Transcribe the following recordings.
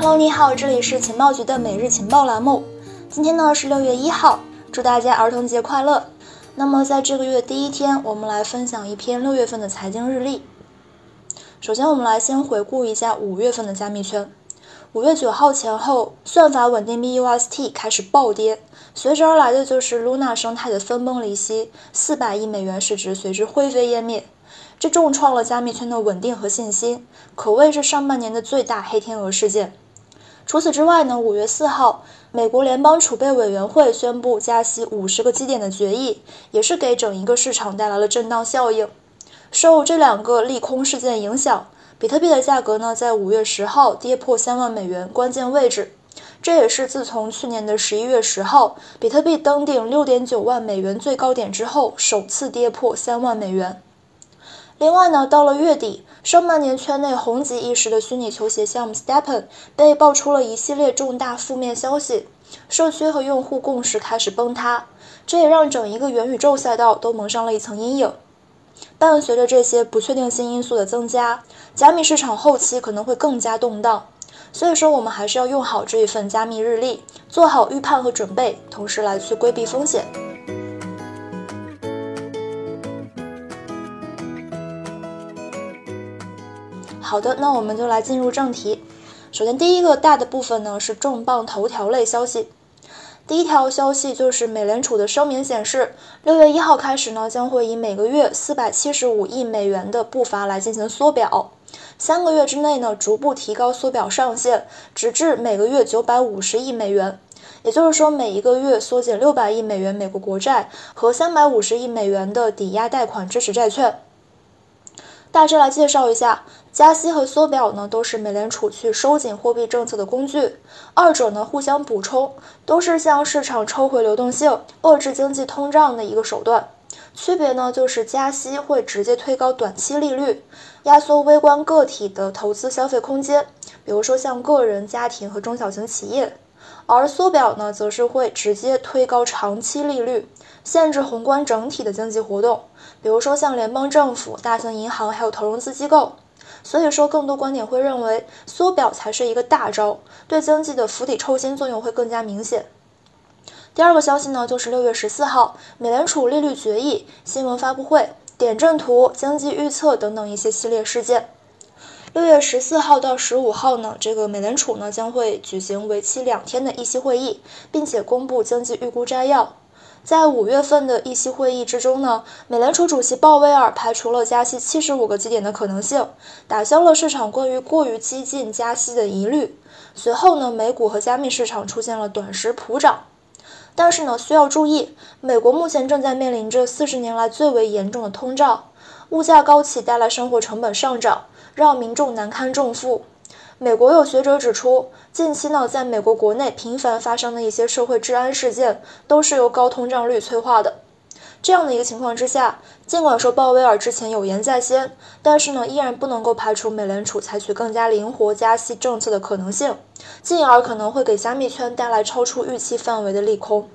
Hello，你好，这里是情报局的每日情报栏目。今天呢是六月一号，祝大家儿童节快乐。那么在这个月第一天，我们来分享一篇六月份的财经日历。首先，我们来先回顾一下五月份的加密圈。五月九号前后，算法稳定币 UST 开始暴跌，随之而来的就是 Luna 生态的分崩离析，四百亿美元市值随之灰飞烟灭，这重创了加密圈的稳定和信心，可谓是上半年的最大黑天鹅事件。除此之外呢，五月四号，美国联邦储备委员会宣布加息五十个基点的决议，也是给整一个市场带来了震荡效应。受这两个利空事件影响。比特币的价格呢，在五月十号跌破三万美元关键位置，这也是自从去年的十一月十号，比特币登顶六点九万美元最高点之后，首次跌破三万美元。另外呢，到了月底，上半年圈内红极一时的虚拟球鞋项目 Stepen 被爆出了一系列重大负面消息，社区和用户共识开始崩塌，这也让整一个元宇宙赛道都蒙上了一层阴影。伴随着这些不确定性因素的增加，加密市场后期可能会更加动荡。所以说，我们还是要用好这一份加密日历，做好预判和准备，同时来去规避风险。好的，那我们就来进入正题。首先，第一个大的部分呢是重磅头条类消息。第一条消息就是美联储的声明显示，六月一号开始呢，将会以每个月四百七十五亿美元的步伐来进行缩表，三个月之内呢，逐步提高缩表上限，直至每个月九百五十亿美元。也就是说，每一个月缩减六百亿美元美国国债和三百五十亿美元的抵押贷款支持债券。大致来介绍一下。加息和缩表呢，都是美联储去收紧货币政策的工具，二者呢互相补充，都是向市场抽回流动性、遏制经济通胀的一个手段。区别呢，就是加息会直接推高短期利率，压缩微观个体的投资消费空间，比如说像个人、家庭和中小型企业；而缩表呢，则是会直接推高长期利率，限制宏观整体的经济活动，比如说像联邦政府、大型银行还有投融资机构。所以说，更多观点会认为缩表才是一个大招，对经济的釜底抽薪作用会更加明显。第二个消息呢，就是六月十四号，美联储利率决议新闻发布会、点阵图、经济预测等等一些系列事件。六月十四号到十五号呢，这个美联储呢将会举行为期两天的议息会议，并且公布经济预估摘要。在五月份的议息会议之中呢，美联储主席鲍威尔排除了加息七十五个基点的可能性，打消了市场关于过于激进加息的疑虑。随后呢，美股和加密市场出现了短时普涨。但是呢，需要注意，美国目前正在面临着四十年来最为严重的通胀，物价高企带来生活成本上涨，让民众难堪重负。美国有学者指出，近期呢，在美国国内频繁发生的一些社会治安事件，都是由高通胀率催化的。这样的一个情况之下，尽管说鲍威尔之前有言在先，但是呢，依然不能够排除美联储采取更加灵活加息政策的可能性，进而可能会给加密圈带来超出预期范围的利空。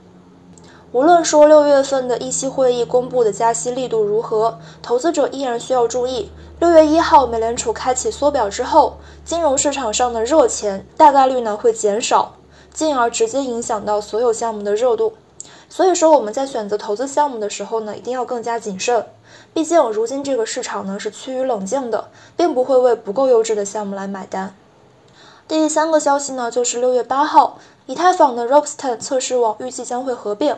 无论说六月份的议息会议公布的加息力度如何，投资者依然需要注意。六月一号，美联储开启缩表之后，金融市场上的热钱大概率呢会减少，进而直接影响到所有项目的热度。所以说，我们在选择投资项目的时候呢，一定要更加谨慎。毕竟，如今这个市场呢是趋于冷静的，并不会为不够优质的项目来买单。第三个消息呢，就是六月八号，以太坊的 Ropsten 测试网预计将会合并，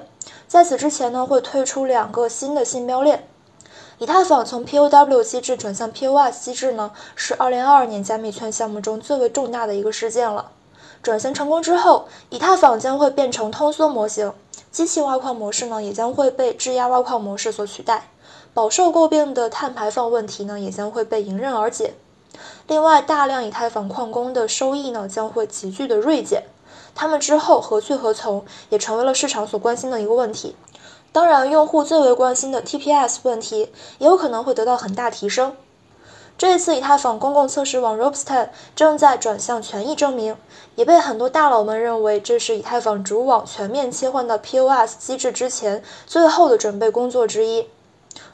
在此之前呢，会推出两个新的信标链。以太坊从 POW 机制转向 POS 机制呢，是2022年加密圈项目中最为重大的一个事件了。转型成功之后，以太坊将会变成通缩模型，机器挖矿模式呢也将会被质押挖矿模式所取代，饱受诟病的碳排放问题呢也将会被迎刃而解。另外，大量以太坊矿工的收益呢将会急剧的锐减，他们之后何去何从也成为了市场所关心的一个问题。当然，用户最为关心的 TPS 问题也有可能会得到很大提升。这一次，以太坊公共测试网 Ropsten 正在转向权益证明，也被很多大佬们认为这是以太坊主网全面切换到 POS 机制之前最后的准备工作之一。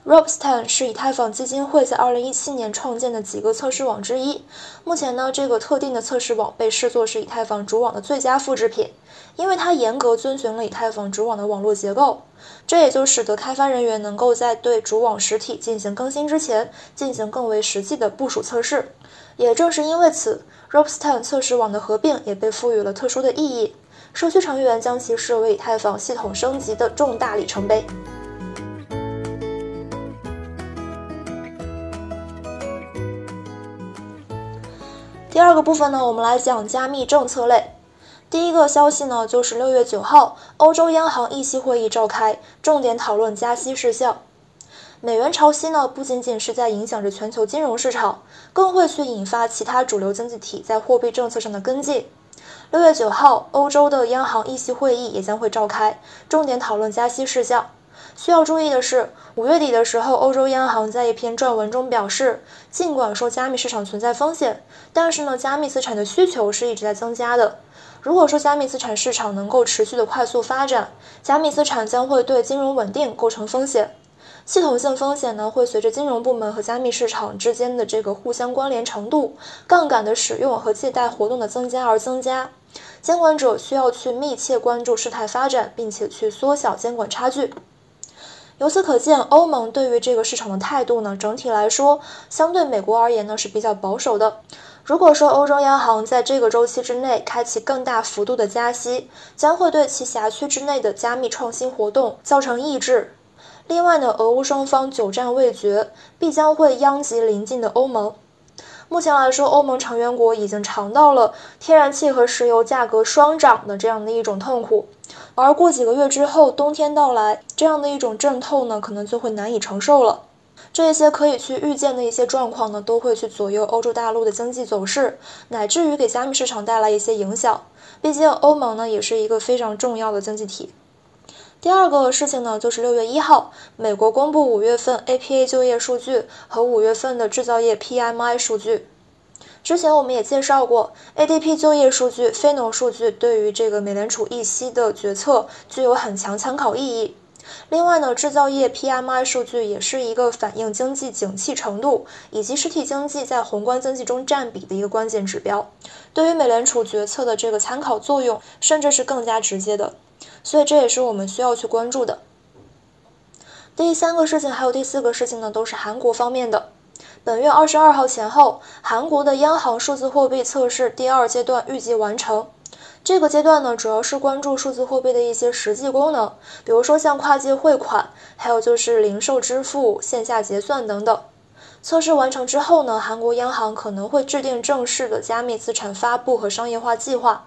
Ropsten 是以太坊基金会在2017年创建的几个测试网之一。目前呢，这个特定的测试网被视作是以太坊主网的最佳复制品，因为它严格遵循了以太坊主网的网络结构。这也就使得开发人员能够在对主网实体进行更新之前，进行更为实际的部署测试。也正是因为此，Ropsten 测试网的合并也被赋予了特殊的意义。社区成员将其视为以太坊系统升级的重大里程碑。第二个部分呢，我们来讲加密政策类。第一个消息呢，就是六月九号，欧洲央行议息会议召开，重点讨论加息事项。美元潮汐呢，不仅仅是在影响着全球金融市场，更会去引发其他主流经济体在货币政策上的跟进。六月九号，欧洲的央行议息会议也将会召开，重点讨论加息事项。需要注意的是，五月底的时候，欧洲央行在一篇撰文中表示，尽管说加密市场存在风险，但是呢，加密资产的需求是一直在增加的。如果说加密资产市场能够持续的快速发展，加密资产将会对金融稳定构成风险。系统性风险呢，会随着金融部门和加密市场之间的这个互相关联程度、杠杆的使用和借贷活动的增加而增加。监管者需要去密切关注事态发展，并且去缩小监管差距。由此可见，欧盟对于这个市场的态度呢，整体来说，相对美国而言呢是比较保守的。如果说欧洲央行在这个周期之内开启更大幅度的加息，将会对其辖区之内的加密创新活动造成抑制。另外呢，俄乌双方久战未决，必将会殃及邻近的欧盟。目前来说，欧盟成员国已经尝到了天然气和石油价格双涨的这样的一种痛苦。而过几个月之后，冬天到来，这样的一种阵痛呢，可能就会难以承受了。这些可以去预见的一些状况呢，都会去左右欧洲大陆的经济走势，乃至于给加密市场带来一些影响。毕竟欧盟呢，也是一个非常重要的经济体。第二个事情呢，就是六月一号，美国公布五月份 APA 就业数据和五月份的制造业 PMI 数据。之前我们也介绍过，ADP 就业数据、非农数据对于这个美联储议息的决策具有很强参考意义。另外呢，制造业 PMI 数据也是一个反映经济景气程度以及实体经济在宏观经济中占比的一个关键指标，对于美联储决策的这个参考作用，甚至是更加直接的。所以这也是我们需要去关注的。第三个事情还有第四个事情呢，都是韩国方面的。本月二十二号前后，韩国的央行数字货币测试第二阶段预计完成。这个阶段呢，主要是关注数字货币的一些实际功能，比如说像跨界汇款，还有就是零售支付、线下结算等等。测试完成之后呢，韩国央行可能会制定正式的加密资产发布和商业化计划。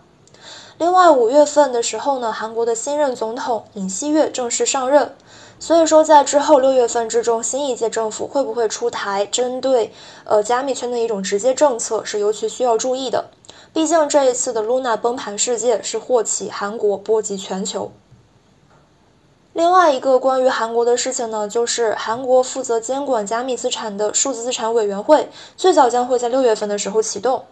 另外，五月份的时候呢，韩国的新任总统尹锡悦正式上任。所以说，在之后六月份之中，新一届政府会不会出台针对呃加密圈的一种直接政策，是尤其需要注意的。毕竟这一次的 Luna 崩盘事件是祸起韩国，波及全球。另外一个关于韩国的事情呢，就是韩国负责监管加密资产的数字资产委员会，最早将会在六月份的时候启动。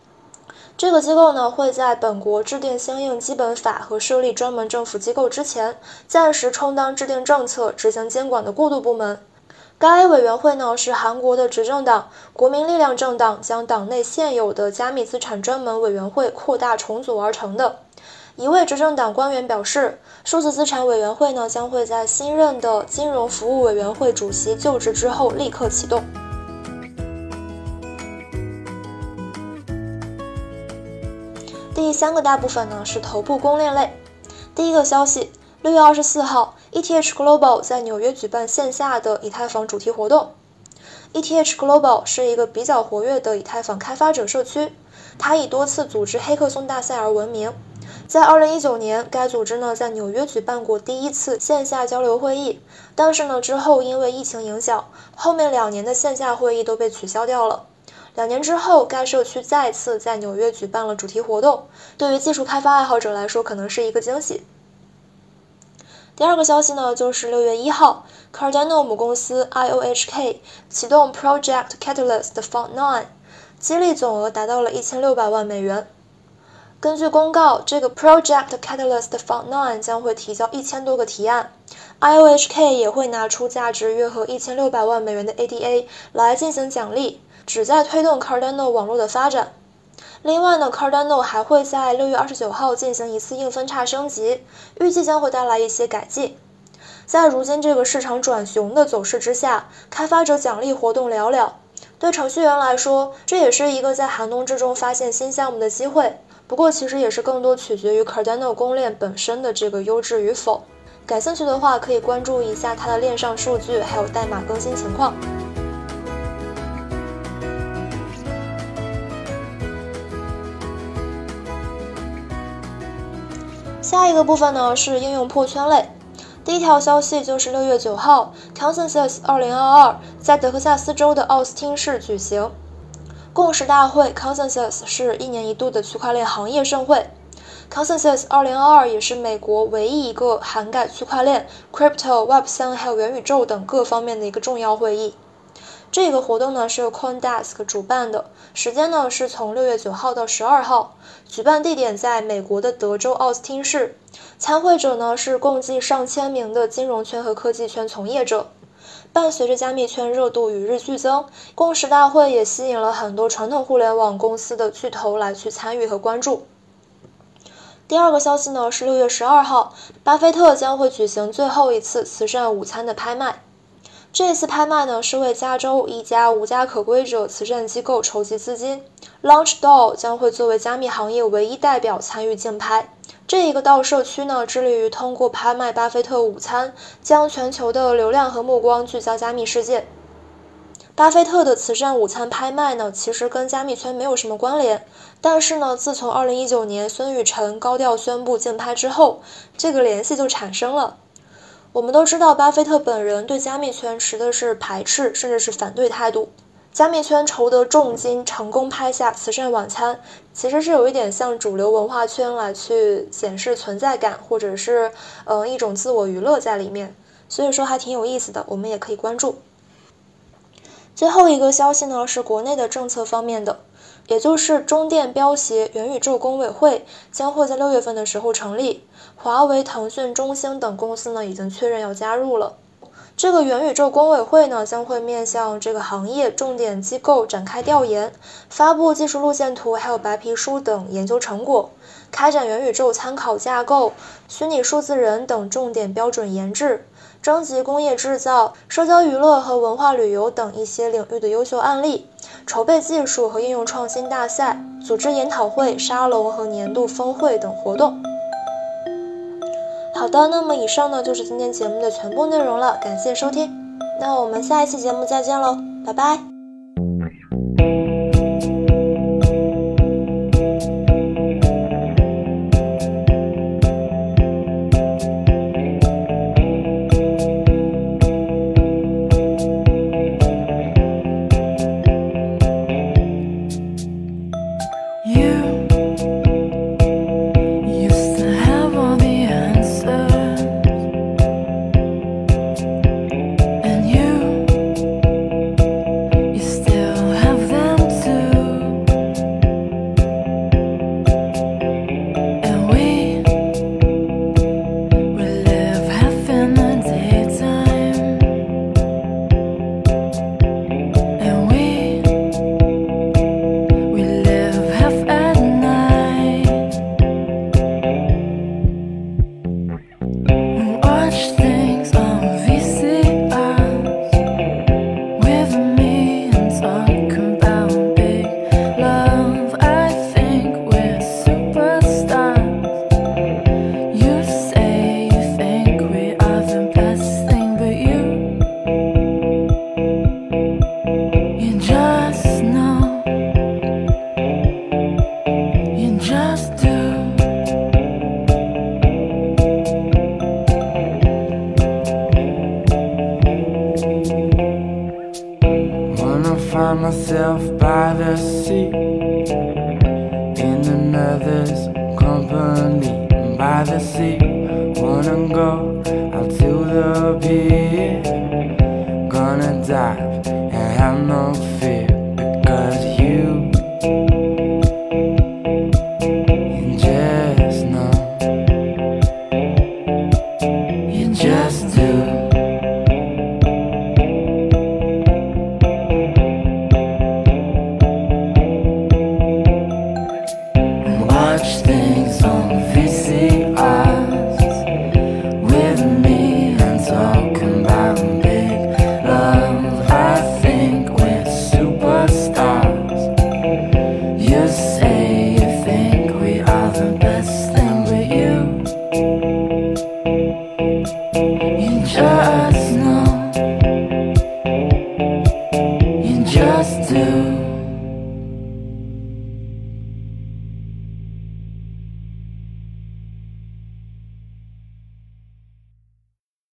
这个机构呢，会在本国制定相应基本法和设立专门政府机构之前，暂时充当制定政策、执行监管的过渡部门。该委员会呢，是韩国的执政党国民力量政党将党内现有的加密资产专门委员会扩大重组而成的。一位执政党官员表示，数字资产委员会呢，将会在新任的金融服务委员会主席就职之后立刻启动。第三个大部分呢是头部公链类。第一个消息，六月二十四号，ETH Global 在纽约举办线下的以太坊主题活动。ETH Global 是一个比较活跃的以太坊开发者社区，它以多次组织黑客松大赛而闻名。在二零一九年，该组织呢在纽约举办过第一次线下交流会议，但是呢之后因为疫情影响，后面两年的线下会议都被取消掉了。两年之后，该社区再次在纽约举办了主题活动，对于技术开发爱好者来说，可能是一个惊喜。第二个消息呢，就是六月一号，Cardano 母公司 IOHK 启动 Project Catalyst Fund Nine，激励总额达到了一千六百万美元。根据公告，这个 Project Catalyst Fund Nine 将会提交一千多个提案，IOHK 也会拿出价值约合一千六百万美元的 ADA 来进行奖励，旨在推动 Cardano 网络的发展。另外呢，Cardano 还会在六月二十九号进行一次硬分叉升级，预计将会带来一些改进。在如今这个市场转熊的走势之下，开发者奖励活动寥寥，对程序员来说，这也是一个在寒冬之中发现新项目的机会。不过，其实也是更多取决于 Cardano 公链本身的这个优质与否。感兴趣的话，可以关注一下它的链上数据，还有代码更新情况。下一个部分呢是应用破圈类。第一条消息就是六月九号，Consensus 二零二二在德克萨斯州的奥斯汀市举行。共识大会 Consensus 是一年一度的区块链行业盛会，Consensus 2022也是美国唯一一个涵盖区块链、Crypto、Web3 还有元宇宙等各方面的一个重要会议。这个活动呢是由 CoinDesk 主办的，时间呢是从六月九号到十二号，举办地点在美国的德州奥斯汀市，参会者呢是共计上千名的金融圈和科技圈从业者。伴随着加密圈热度与日俱增，共识大会也吸引了很多传统互联网公司的巨头来去参与和关注。第二个消息呢是六月十二号，巴菲特将会举行最后一次慈善午餐的拍卖。这次拍卖呢是为加州一家无家可归者慈善机构筹集资金，LaunchDAO 将会作为加密行业唯一代表参与竞拍。这一个道社区呢，致力于通过拍卖巴菲特午餐，将全球的流量和目光聚焦加密世界。巴菲特的慈善午餐拍卖呢，其实跟加密圈没有什么关联，但是呢，自从2019年孙雨晨高调宣布竞拍之后，这个联系就产生了。我们都知道，巴菲特本人对加密圈持的是排斥甚至是反对态度。加密圈筹得重金，成功拍下慈善晚餐，其实是有一点像主流文化圈来去显示存在感，或者是嗯一种自我娱乐在里面，所以说还挺有意思的，我们也可以关注。最后一个消息呢是国内的政策方面的，也就是中电标协元宇宙工委会将会在六月份的时候成立，华为、腾讯、中兴等公司呢已经确认要加入了。这个元宇宙工委会呢，将会面向这个行业重点机构展开调研，发布技术路线图，还有白皮书等研究成果，开展元宇宙参考架构、虚拟数字人等重点标准研制，征集工业制造、社交娱乐和文化旅游等一些领域的优秀案例，筹备技术和应用创新大赛，组织研讨会、沙龙和年度峰会等活动。好的，那么以上呢就是今天节目的全部内容了，感谢收听，那我们下一期节目再见喽，拜拜。Gonna dive and have no fear.